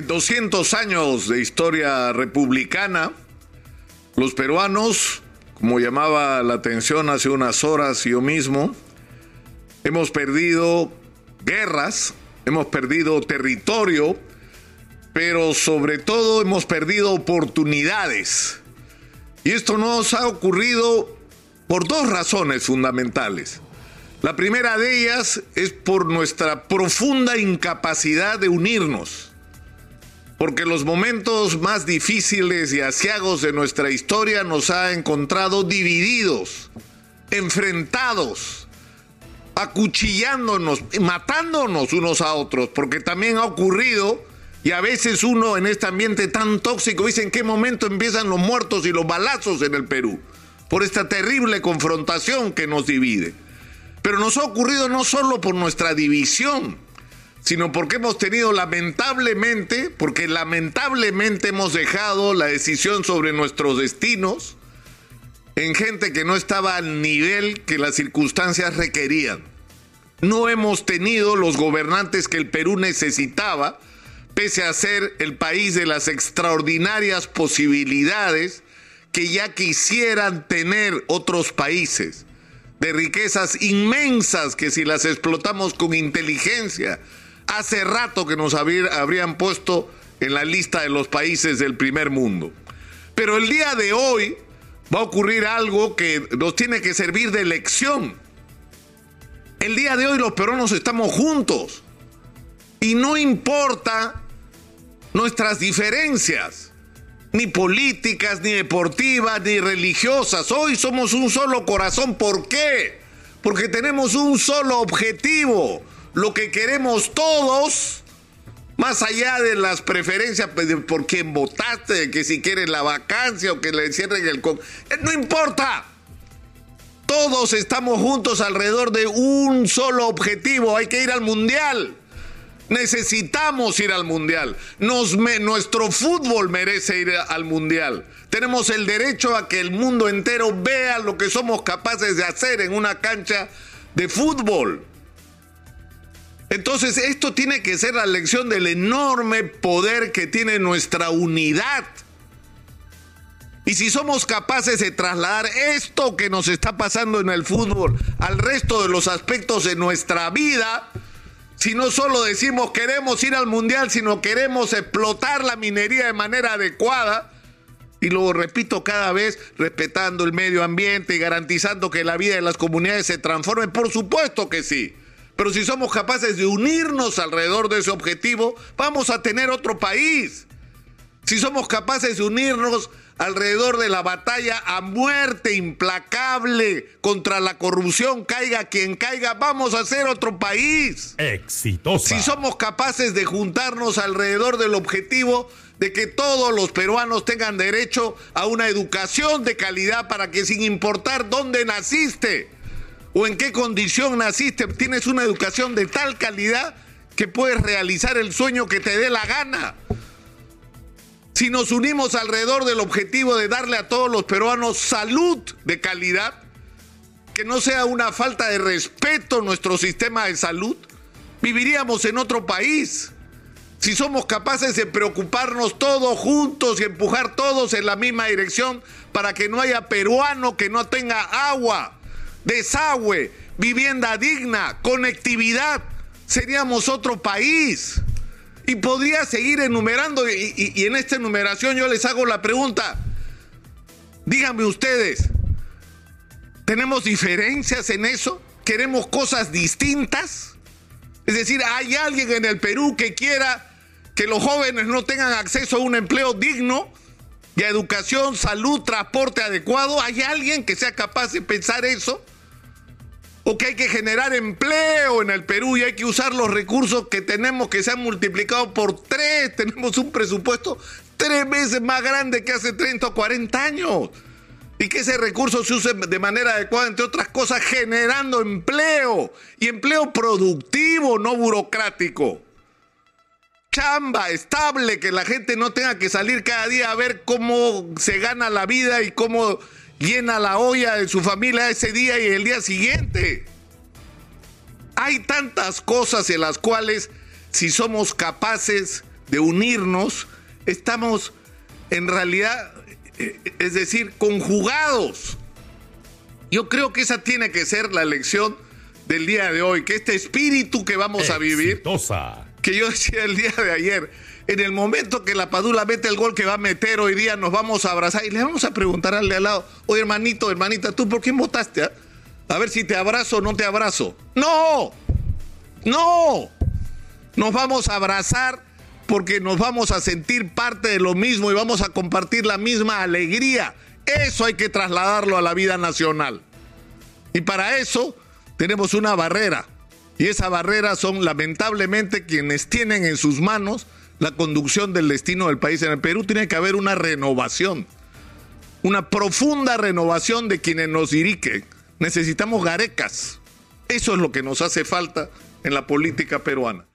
En 200 años de historia republicana, los peruanos, como llamaba la atención hace unas horas yo mismo, hemos perdido guerras, hemos perdido territorio, pero sobre todo hemos perdido oportunidades. Y esto nos ha ocurrido por dos razones fundamentales. La primera de ellas es por nuestra profunda incapacidad de unirnos porque los momentos más difíciles y asiagos de nuestra historia nos ha encontrado divididos, enfrentados, acuchillándonos, matándonos unos a otros, porque también ha ocurrido, y a veces uno en este ambiente tan tóxico dice en qué momento empiezan los muertos y los balazos en el Perú, por esta terrible confrontación que nos divide. Pero nos ha ocurrido no solo por nuestra división, sino porque hemos tenido lamentablemente, porque lamentablemente hemos dejado la decisión sobre nuestros destinos en gente que no estaba al nivel que las circunstancias requerían. No hemos tenido los gobernantes que el Perú necesitaba, pese a ser el país de las extraordinarias posibilidades que ya quisieran tener otros países, de riquezas inmensas que si las explotamos con inteligencia, hace rato que nos habrían puesto en la lista de los países del primer mundo. Pero el día de hoy va a ocurrir algo que nos tiene que servir de lección. El día de hoy los peruanos estamos juntos y no importa nuestras diferencias, ni políticas, ni deportivas, ni religiosas. Hoy somos un solo corazón. ¿Por qué? Porque tenemos un solo objetivo lo que queremos todos, más allá de las preferencias por quién votaste, que si quieres la vacancia o que le encierren el... Con... Eh, no importa. Todos estamos juntos alrededor de un solo objetivo. Hay que ir al mundial. Necesitamos ir al mundial. Nuestro fútbol merece ir al mundial. Tenemos el derecho a que el mundo entero vea lo que somos capaces de hacer en una cancha de fútbol. Entonces, esto tiene que ser la lección del enorme poder que tiene nuestra unidad. Y si somos capaces de trasladar esto que nos está pasando en el fútbol al resto de los aspectos de nuestra vida, si no solo decimos queremos ir al mundial, sino queremos explotar la minería de manera adecuada, y lo repito cada vez, respetando el medio ambiente y garantizando que la vida de las comunidades se transforme, por supuesto que sí. Pero si somos capaces de unirnos alrededor de ese objetivo, vamos a tener otro país. Si somos capaces de unirnos alrededor de la batalla a muerte implacable contra la corrupción, caiga quien caiga, vamos a ser otro país. Exitosa. Si somos capaces de juntarnos alrededor del objetivo de que todos los peruanos tengan derecho a una educación de calidad para que sin importar dónde naciste, o en qué condición naciste, tienes una educación de tal calidad que puedes realizar el sueño que te dé la gana. Si nos unimos alrededor del objetivo de darle a todos los peruanos salud de calidad, que no sea una falta de respeto nuestro sistema de salud, viviríamos en otro país. Si somos capaces de preocuparnos todos juntos y empujar todos en la misma dirección para que no haya peruano que no tenga agua, desagüe, vivienda digna, conectividad, seríamos otro país. Y podría seguir enumerando, y, en esta enumeración yo les hago la pregunta, díganme ustedes, ¿tenemos diferencias en eso? ¿Queremos cosas distintas? Es decir, ¿hay alguien en el Perú que quiera que los jóvenes no tengan acceso a un empleo digno? A educación, salud, transporte adecuado. ¿Hay alguien que sea capaz de pensar eso? ¿O que hay que generar empleo en el Perú y hay que usar los recursos que tenemos que se han multiplicado por tres? Tenemos un presupuesto tres veces más grande que hace 30 o 40 años. Y que ese recurso se use de manera adecuada, entre otras cosas, generando empleo. Y empleo productivo, no burocrático chamba estable, que la gente no tenga que salir cada día a ver cómo se gana la vida y cómo llena la olla de su familia ese día y el día siguiente. Hay tantas cosas en las cuales si somos capaces de unirnos, estamos en realidad, eh, es decir, conjugados. Yo creo que esa tiene que ser la lección del día de hoy, que este espíritu que vamos a vivir, que yo decía el día de ayer, en el momento que la Padula mete el gol que va a meter hoy día, nos vamos a abrazar y le vamos a preguntar al de al lado, oye hermanito, hermanita, ¿tú por quién votaste? Ah? A ver si te abrazo o no te abrazo. No, no, nos vamos a abrazar porque nos vamos a sentir parte de lo mismo y vamos a compartir la misma alegría. Eso hay que trasladarlo a la vida nacional. Y para eso tenemos una barrera. Y esa barrera son lamentablemente quienes tienen en sus manos la conducción del destino del país. En el Perú tiene que haber una renovación, una profunda renovación de quienes nos dirigen. Necesitamos garecas. Eso es lo que nos hace falta en la política peruana.